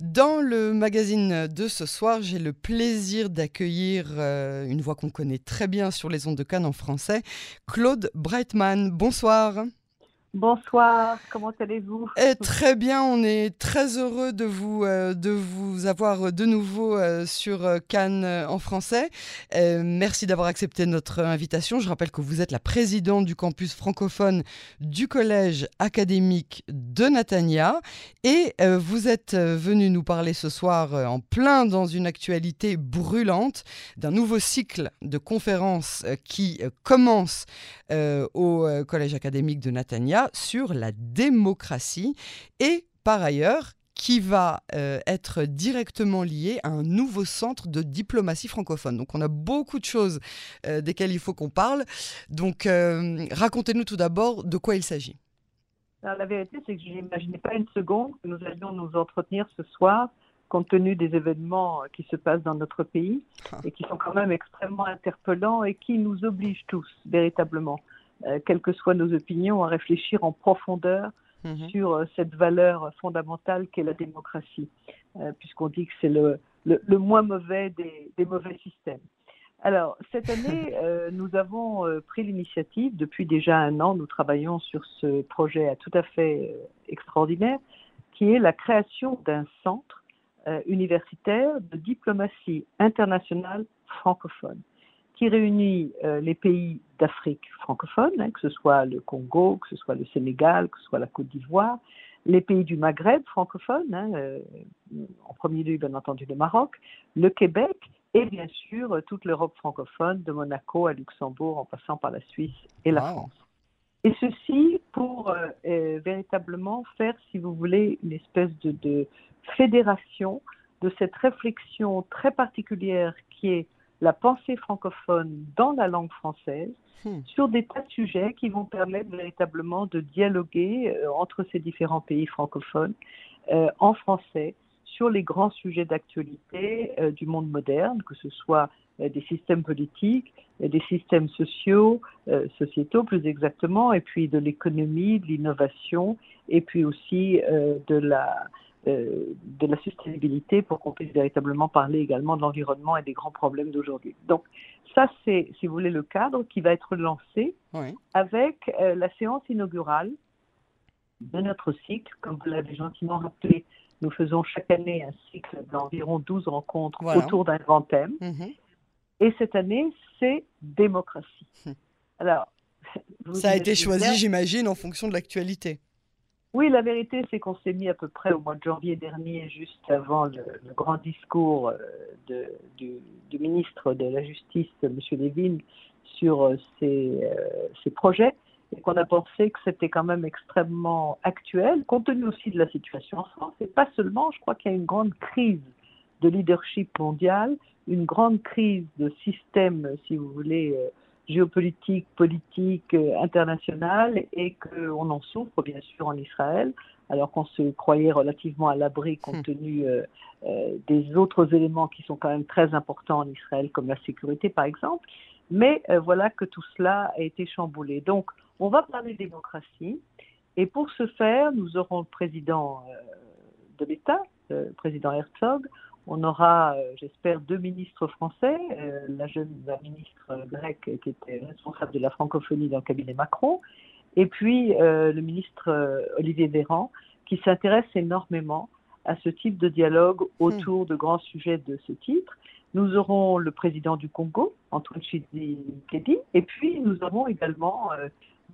Dans le magazine de ce soir, j'ai le plaisir d'accueillir euh, une voix qu'on connaît très bien sur les ondes de Cannes en français, Claude Breitman. Bonsoir. Bonsoir, comment allez-vous? Eh, Très bien, on est très heureux de vous, euh, de vous avoir de nouveau euh, sur euh, Cannes en français. merci d'avoir accepté notre invitation. Je rappelle que vous êtes la présidente du campus francophone du Collège académique de Natania et vous êtes venu nous parler ce soir en plein dans une actualité brûlante d'un nouveau cycle de conférences qui commence au Collège académique de Natania sur la démocratie et par ailleurs qui va euh, être directement lié à un nouveau centre de diplomatie francophone. Donc on a beaucoup de choses euh, desquelles il faut qu'on parle. Donc euh, racontez-nous tout d'abord de quoi il s'agit. la vérité, c'est que je n'imaginais pas une seconde que nous allions nous entretenir ce soir compte tenu des événements qui se passent dans notre pays ah. et qui sont quand même extrêmement interpellants et qui nous obligent tous véritablement euh, quelles que soient nos opinions, à réfléchir en profondeur mhm. sur euh, cette valeur fondamentale qu'est la démocratie, euh, puisqu'on dit que c'est le, le, moins mauvais des, des, mauvais systèmes. Alors, cette année, nous avons pris l'initiative, depuis déjà un an, nous travaillons sur ce projet tout à fait extraordinaire, qui est la création d'un centre universitaire de diplomatie internationale francophone qui réunit euh, les pays d'Afrique francophone, hein, que ce soit le Congo, que ce soit le Sénégal, que ce soit la Côte d'Ivoire, les pays du Maghreb francophone, hein, euh, en premier lieu bien entendu le Maroc, le Québec et bien sûr toute l'Europe francophone, de Monaco à Luxembourg en passant par la Suisse et la France. Et ceci pour euh, véritablement faire, si vous voulez, une espèce de, de fédération de cette réflexion très particulière qui est la pensée francophone dans la langue française hmm. sur des tas de sujets qui vont permettre véritablement de dialoguer euh, entre ces différents pays francophones euh, en français sur les grands sujets d'actualité euh, du monde moderne, que ce soit des systèmes politiques, des systèmes sociaux, sociétaux plus exactement, et puis de l'économie, de l'innovation, et puis aussi de la euh, de la sustainabilité pour qu'on puisse véritablement parler également de l'environnement et des grands problèmes d'aujourd'hui. Donc ça, c'est, si vous voulez, le cadre qui va être lancé avec euh, la séance inaugurale de notre cycle. Comme vous l'avez gentiment rappelé, nous faisons chaque année un cycle d'environ 12 rencontres autour d'un grand thème. Mm-hmm. Et cette année, c'est démocratie. Hum. Alors, ça a été choisi, j'imagine, en fonction de l'actualité. Oui, la vérité, c'est qu'on s'est mis à peu près au mois de janvier dernier, juste avant le, grand discours euh, de, du, ministre de la Justice, M. Levin, sur euh, ces, euh, ces projets, et qu'on a pensé que c'était quand même extrêmement actuel, compte tenu aussi de la situation en France, et pas seulement, je crois qu'il y a une grande crise de leadership mondial, une grande crise de système, si vous voulez, géopolitique, politique euh, internationale et qu'on en souffre bien sûr en Israël, alors qu'on se croyait relativement à l'abri compte hmm. tenu euh, euh, des autres éléments qui sont quand même très importants en Israël, comme la sécurité par exemple. Mais voilà que tout cela a été chamboulé. Donc, on va parler démocratie. Et pour ce faire, nous aurons le président de l'État, le président Herzog, on aura, euh, j'espère, deux ministres français, euh, la jeune ministre grecque qui était responsable de la francophonie dans le cabinet Macron, et puis euh, le ministre Olivier Véran, qui s'intéresse énormément à ce type de dialogue autour de grands sujets de ce type. Nous aurons le président du Congo, Antoine Tshisekedi, et puis nous aurons également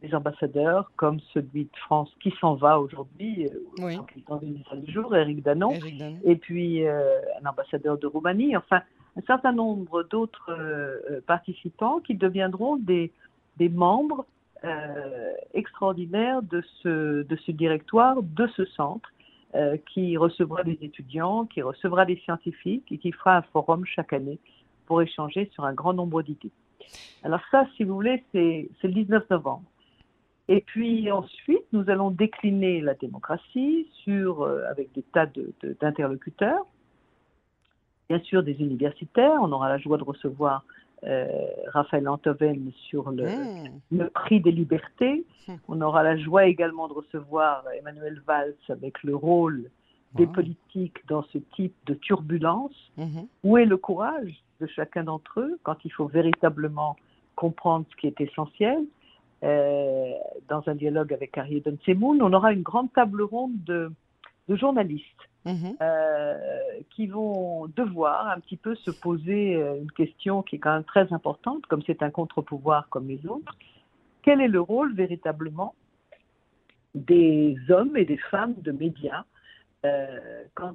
des ambassadeurs comme celui de France qui s'en va aujourd'hui, euh, dans une salle du jour, Eric Danon, et puis euh, un ambassadeur de Roumanie, enfin un certain nombre d'autres euh, participants qui deviendront des, des membres extraordinaires de ce, de ce directoire, de ce centre, qui recevra des étudiants, qui recevra des scientifiques et qui fera un forum chaque année pour échanger sur un grand nombre d'idées. Alors ça, si vous voulez, c'est le 19 novembre. Et puis ensuite, nous allons décliner la démocratie sur, euh, avec des tas d'interlocuteurs. Bien sûr, des universitaires. On aura la joie de recevoir euh, Raphaël Antoven sur le, mmh. le, prix des libertés. Mmh. On aura la joie également de recevoir Emmanuel Valls avec le rôle des politiques dans ce type de turbulence. Où est le courage de chacun d'entre eux quand il faut véritablement comprendre ce qui est essentiel? Euh, dans un dialogue avec Harry Semoun, on aura une grande table ronde de, journalistes mhm. euh, qui vont devoir un petit peu se poser euh, une question qui est quand même très importante, comme c'est un contre-pouvoir comme les autres. Quel est le rôle véritablement des hommes et des femmes de médias quand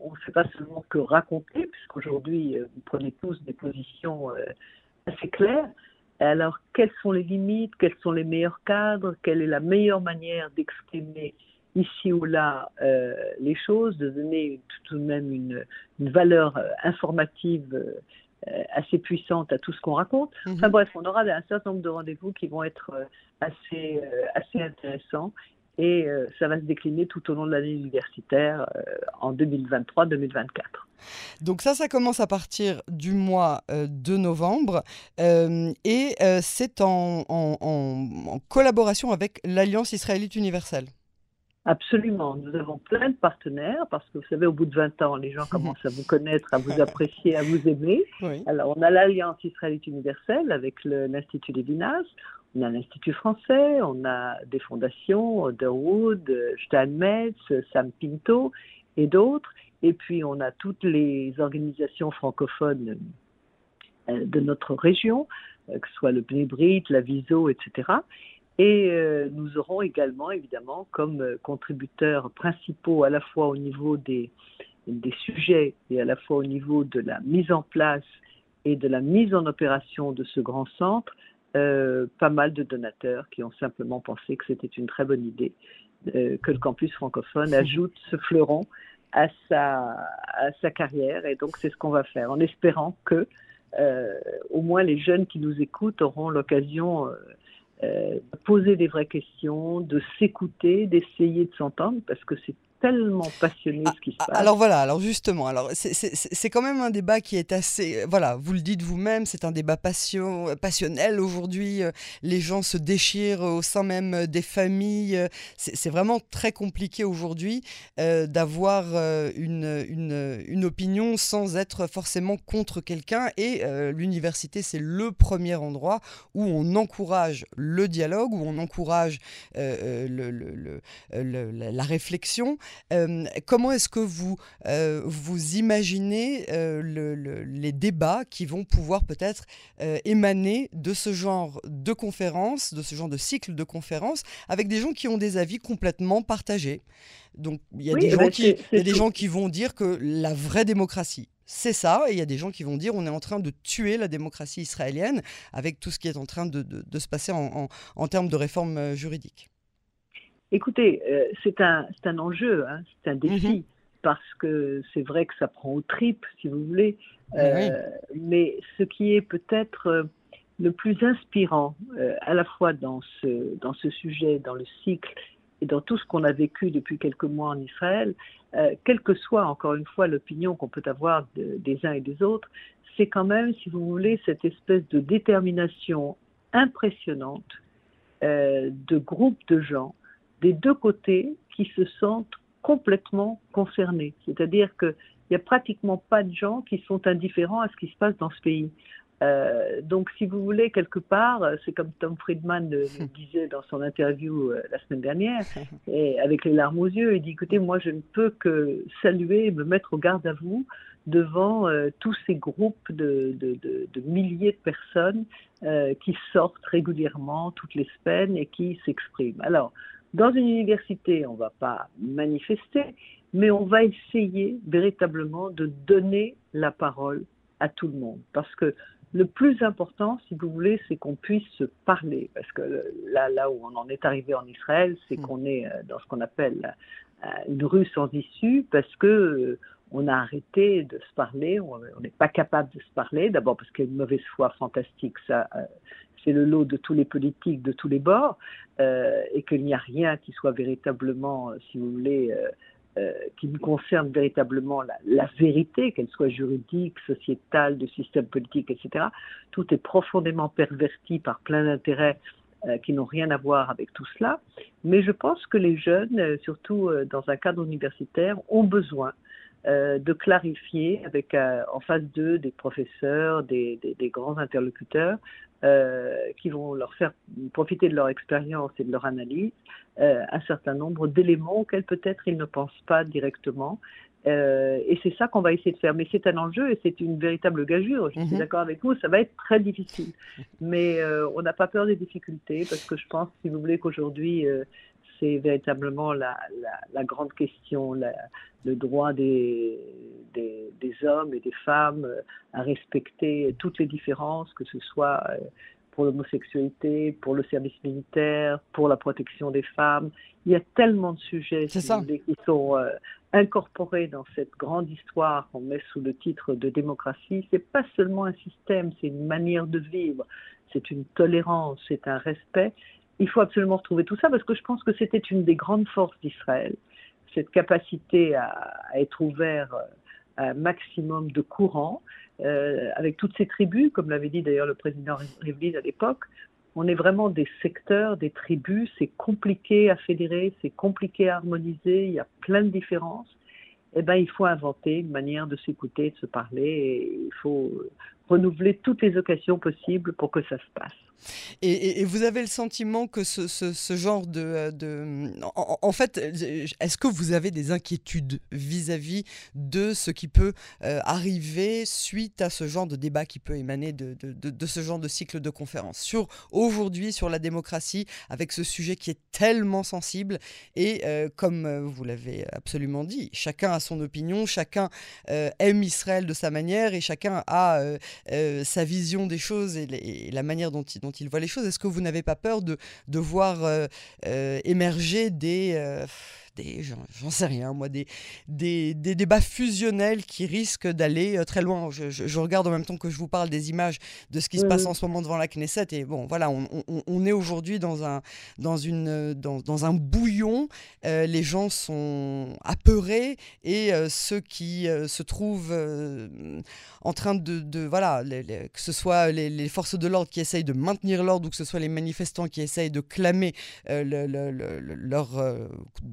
on ne fait pas seulement que raconter, puisqu'aujourd'hui vous prenez tous des positions assez claires, alors, quelles sont les limites? Quels sont les meilleurs cadres? Quelle est la meilleure manière d'exprimer ici ou là euh, les choses, de donner tout de même une, valeur euh, informative euh, assez puissante à tout ce qu'on raconte? Mhm. Enfin bref, on aura un certain nombre de rendez-vous qui vont être assez, assez intéressants et euh, ça va se décliner tout au long de l'année universitaire euh, en 2023-2024. Donc ça, ça commence à partir du mois euh, de novembre et c'est en, en, collaboration avec l'Alliance israélite universelle. Absolument. Nous avons plein de partenaires parce que vous savez, au bout de 20 ans, les gens commencent à vous connaître, à vous apprécier, à vous aimer. Alors, on a l'Alliance israélite universelle avec l'Institut Lévinas. On a l'Institut français, on a des fondations, Otherwood, Steinmetz, Sam Pinto et d'autres. Et puis on a toutes les organisations francophones euh, de notre région, euh, que ce soit le Bnebrit, la Viso, etc. Et euh, nous aurons également, évidemment, comme contributeurs principaux à la fois au niveau des sujets et à la fois au niveau de la mise en place et de la mise en opération de ce grand centre, euh, pas mal de donateurs qui ont simplement pensé que c'était une très bonne idée euh, que le campus francophone ajoute ce fleuron à sa, à sa carrière. Et donc, c'est ce qu'on va faire, en espérant que euh, au moins les jeunes qui nous écoutent auront l'occasion de poser des vraies questions, de s'écouter, d'essayer de s'entendre, parce que c'est tellement passionné ah, ce qui se passe. Alors voilà, alors justement, alors c'est quand même un débat qui est assez, voilà, vous le dites vous-même, c'est un débat passion, passionnel aujourd'hui. Euh, les gens se déchirent au sein même des familles. C'est vraiment très compliqué aujourd'hui euh, d'avoir euh, une, une, une, opinion sans être forcément contre quelqu'un. Et l'université, c'est le premier endroit où on encourage le dialogue, où on encourage le, le, la réflexion. Euh, comment est-ce que vous, euh, vous imaginez euh, les débats qui vont pouvoir peut-être émaner de ce genre de conférences, de ce genre de cycle de conférences, avec des gens qui ont des avis complètement partagés? Donc il y a, des, gens bah, qui, des gens qui vont dire que la vraie démocratie, c'est ça, et il y a des gens qui vont dire on est en train de tuer la démocratie israélienne avec tout ce qui est en train de, se passer en, en termes de réforme juridique. Écoutez, euh, c'est un, un enjeu, hein, c'est un défi, mhm. parce que c'est vrai que ça prend au tripes, si vous voulez. Euh, mais ce qui est peut-être euh, le plus inspirant, à la fois dans ce, dans ce sujet, dans le cycle et dans tout ce qu'on a vécu depuis quelques mois en Israël, quelle que soit encore une fois l'opinion qu'on peut avoir des uns et des autres, c'est quand même, si vous voulez, cette espèce de détermination impressionnante de groupes de gens des deux côtés qui se sentent complètement concernés. C'est-à-dire qu'il n'y a pratiquement pas de gens qui sont indifférents à ce qui se passe dans ce pays. Euh, donc, si vous voulez, quelque part, c'est comme Tom Friedman le, disait dans son interview euh, la semaine dernière, et avec les larmes aux yeux, il dit, écoutez, moi, je ne peux que saluer et me mettre au garde à vous devant euh, tous ces groupes de, de, de, de milliers de personnes qui sortent régulièrement toutes les semaines et qui s'expriment. Alors, dans une université, on ne va pas manifester, mais on va essayer véritablement de donner la parole à tout le monde. Parce que le plus important, si vous voulez, c'est qu'on puisse se parler. Parce que là, là où on en est arrivé en Israël, c'est hmm. qu'on est euh, dans ce qu'on appelle euh, une rue sans issue, parce que euh, on a arrêté de se parler, on n'est pas capable de se parler, d'abord parce qu'il y a une mauvaise foi fantastique, ça, c'est le lot de tous les politiques de tous les bords, euh, et qu'il n'y a rien qui soit véritablement, euh, si vous voulez, euh, qui nous concerne véritablement la, vérité, qu'elle soit juridique, sociétale, de système politique, etc. Tout est profondément perverti par plein d'intérêts qui n'ont rien à voir avec tout cela. Mais je pense que les jeunes, surtout dans un cadre universitaire, ont besoin de clarifier avec en face d'eux des professeurs, des, des grands interlocuteurs, euh, qui vont leur faire profiter de leur expérience et de leur analyse euh, un certain nombre d'éléments auxquels peut-être ils ne pensent pas directement. Euh, et c'est ça qu'on va essayer de faire. Mais c'est un enjeu et c'est une véritable gageure. Je suis mhm. d'accord avec vous, ça va être très difficile. Mais on n'a pas peur des difficultés parce que je pense, si vous voulez, qu'aujourd'hui, c'est véritablement la, la, grande question, le droit des, des, des, hommes et des femmes à respecter toutes les différences, que ce soit euh, pour l'homosexualité, pour le service militaire, pour la protection des femmes. Il y a tellement de sujets qui sont euh, incorporés dans cette grande histoire qu'on met sous le titre de démocratie. C'est pas seulement un système, c'est une manière de vivre, c'est une tolérance, c'est un respect il faut absolument retrouver tout ça parce que je pense que c'était une des grandes forces d'Israël, cette capacité à, être ouvert euh, à un maximum de courants, euh, avec toutes ces tribus, comme l'avait dit d'ailleurs le président Rivlin à l'époque. On est vraiment des secteurs, des tribus, c'est compliqué à fédérer, c'est compliqué à harmoniser, il y a plein de différences. Eh ben, il faut inventer une manière de s'écouter, de se parler, il faut renouveler toutes les occasions possibles pour que ça se passe. Et, vous avez le sentiment que ce, genre de... Euh, en, fait, est-ce que vous avez des inquiétudes vis-à-vis de ce qui peut euh, arriver suite à ce genre de débat qui peut émaner de, ce genre de cycle de conférences Sur aujourd'hui, sur la démocratie, avec ce sujet qui est tellement sensible, et euh, comme vous l'avez absolument dit, chacun a son opinion, chacun aime Israël de sa manière, et chacun a euh, sa vision des choses et, la manière dont il, voit les choses. Est-ce que vous n'avez pas peur de, de voir euh, euh, émerger des j'en sais rien, moi, des, des, débats fusionnels qui risquent d'aller euh, très loin. Je, regarde en même temps que je vous parle des images de ce qui se passe en ce moment devant la Knesset. Et bon, voilà, on, est aujourd'hui dans un, dans, une, dans, un bouillon. Euh, les gens sont apeurés et euh, ceux qui se trouvent en train de. voilà, que ce soit les, forces de l'ordre qui essayent de maintenir l'ordre ou que ce soit les manifestants qui essayent de clamer le, leur,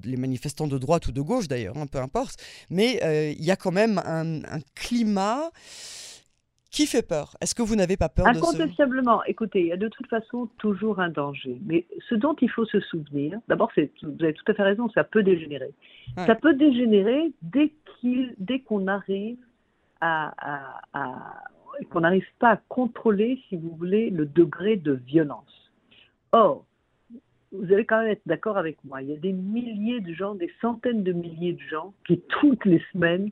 les manifestants manifestants de droite ou de gauche d'ailleurs, hein, peu importe, mais euh, il y a quand même un, climat qui fait peur. Est-ce que vous n'avez pas peur de Incontestablement. Écoutez, il y a de toute façon toujours un danger. Mais ce dont il faut se souvenir, d'abord, vous avez tout à fait raison, ça peut dégénérer. Ça peut dégénérer dès qu'on dès arrive à, à qu'on n'arrive pas à contrôler, si vous voulez, le degré de violence. Or, vous allez quand même être d'accord avec moi. Il y a des milliers de gens, des centaines de milliers de gens qui, toutes les semaines,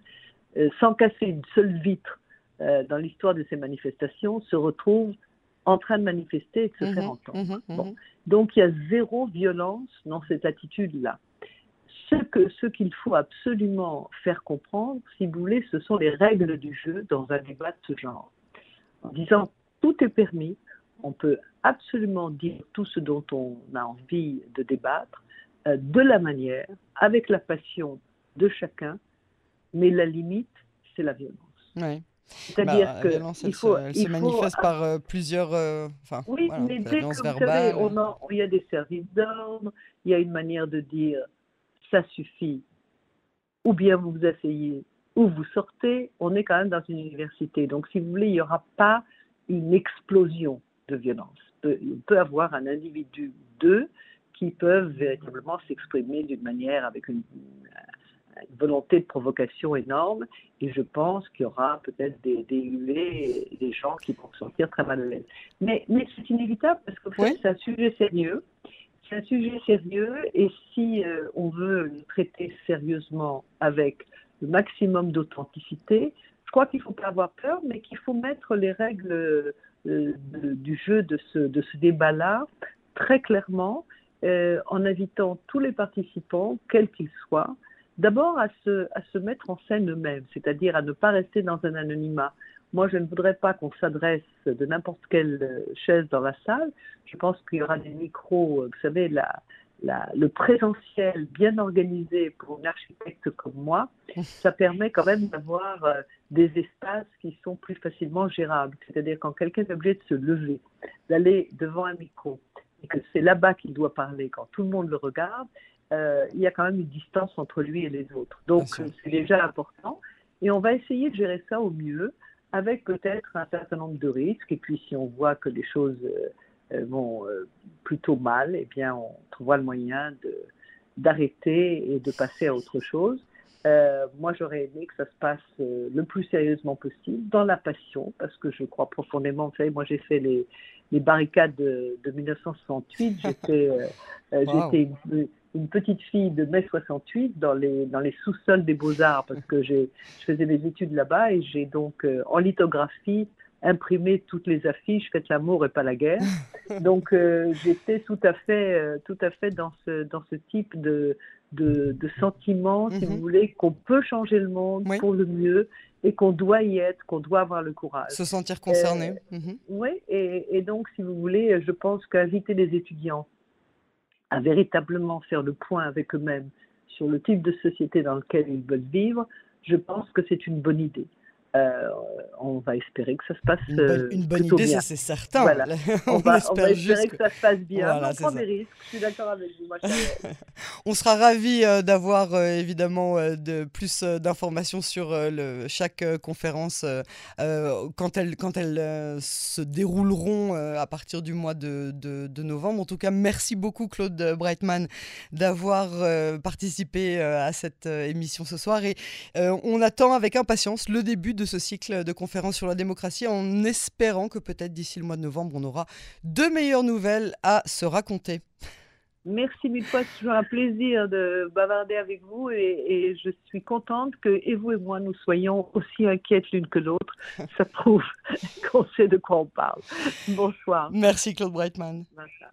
euh, sans casser une seule vitre euh, dans l'histoire de ces manifestations, se retrouvent en train de manifester et de se mhm, faire entendre. Mhm, mhm. Donc il y a zéro violence dans cette attitude-là. Ce qu'il ce qu'il faut absolument faire comprendre, si vous voulez, ce sont les règles du jeu dans un débat de ce genre. En disant tout est permis, on peut absolument dire tout ce dont on a envie de débattre, euh, de la manière, avec la passion de chacun, mais la limite, c'est la violence. Oui. C'est-à-dire bah, que la violence, elle, faut, se, manifeste par euh, plusieurs. Euh, oui, mais dès que vous savez, il y a des services d'ordre, il y a une manière de dire ça suffit, ou bien vous vous asseyez, ou vous sortez. On est quand même dans une université, donc si vous voulez, il n'y aura pas une explosion de violence. Il peut avoir un individu deux qui peuvent véritablement s'exprimer d'une manière avec une, volonté de provocation énorme. Et je pense qu'il y aura peut-être des, des des gens qui vont sortir très mal de l'aise. Mais, mais c'est inévitable parce que c'est un sujet sérieux. C'est un sujet sérieux et si euh, on veut le traiter sérieusement avec le maximum d'authenticité, crois qu'il ne faut pas avoir peur, mais qu'il faut mettre les règles euh, du jeu de ce, débat-là très clairement euh, en invitant tous les participants, quels qu'ils soient, d'abord à se, mettre en scène eux-mêmes, c'est-à-dire à ne pas rester dans un anonymat. Moi, je ne voudrais pas qu'on s'adresse de n'importe quelle euh, chaise dans la salle. Je pense qu'il y aura des micros, vous savez, la, le présentiel bien organisé pour une architecte comme moi, ça permet quand même d'avoir euh, des espaces qui sont plus facilement gérables. C'est-à-dire quand quelqu'un est obligé de se lever, d'aller devant un micro, et que c'est là-bas qu'il doit parler quand tout le monde le regarde, euh, il y a quand même une distance entre lui et les autres. Donc c'est déjà important. Et on va essayer de gérer ça au mieux avec peut-être un certain nombre de risques. Et puis si on voit que les choses euh, vont plutôt mal, eh bien on trouvera le moyen d'arrêter et de passer à autre chose. Euh, moi, j'aurais aimé que ça se passe euh, le plus sérieusement possible, dans la passion, parce que je crois profondément, vous savez, moi j'ai fait les, les, barricades de, de 1968, j'étais euh, une, petite fille de mai 68 dans les, dans les sous-sols des beaux-arts, parce que je faisais mes études là-bas et j'ai donc en lithographie imprimé toutes les affiches Faites l'amour et pas la guerre. Donc j'étais tout à fait, tout à fait dans ce, dans ce type de, de, de sentiments, si vous mhm. voulez, qu'on peut changer le monde pour le mieux et qu'on doit y être, qu'on doit avoir le courage. Se sentir concerné. Euh, mhm. Oui, et, et, donc, si vous voulez, je pense qu'inviter les étudiants à véritablement faire le point avec eux-mêmes sur le type de société dans lequel ils veulent vivre, je pense que c'est une bonne idée. Euh, on va espérer que ça se passe une bonne, euh, une bonne idée, ça c'est certain. on, va, espérer que ça se passe bien. on prend des risques. Je suis d'accord avec vous. on sera ravis euh, d'avoir évidemment de plus d'informations sur le, chaque conférence quand elles, quand elles se dérouleront à partir du mois de, de, novembre. En tout cas, merci beaucoup Claude Breitman d'avoir participé à cette émission ce soir et on attend avec impatience le début de de ce cycle de conférences sur la démocratie en espérant que peut-être d'ici le mois de novembre, on aura de meilleures nouvelles à se raconter. Merci mille fois, c'est toujours un plaisir de bavarder avec vous et, je suis contente que et vous et moi nous soyons aussi inquiètes l'une que l'autre. Ça prouve qu'on sait de quoi on parle. Bonsoir. Merci Claude Breitman. Bonsoir.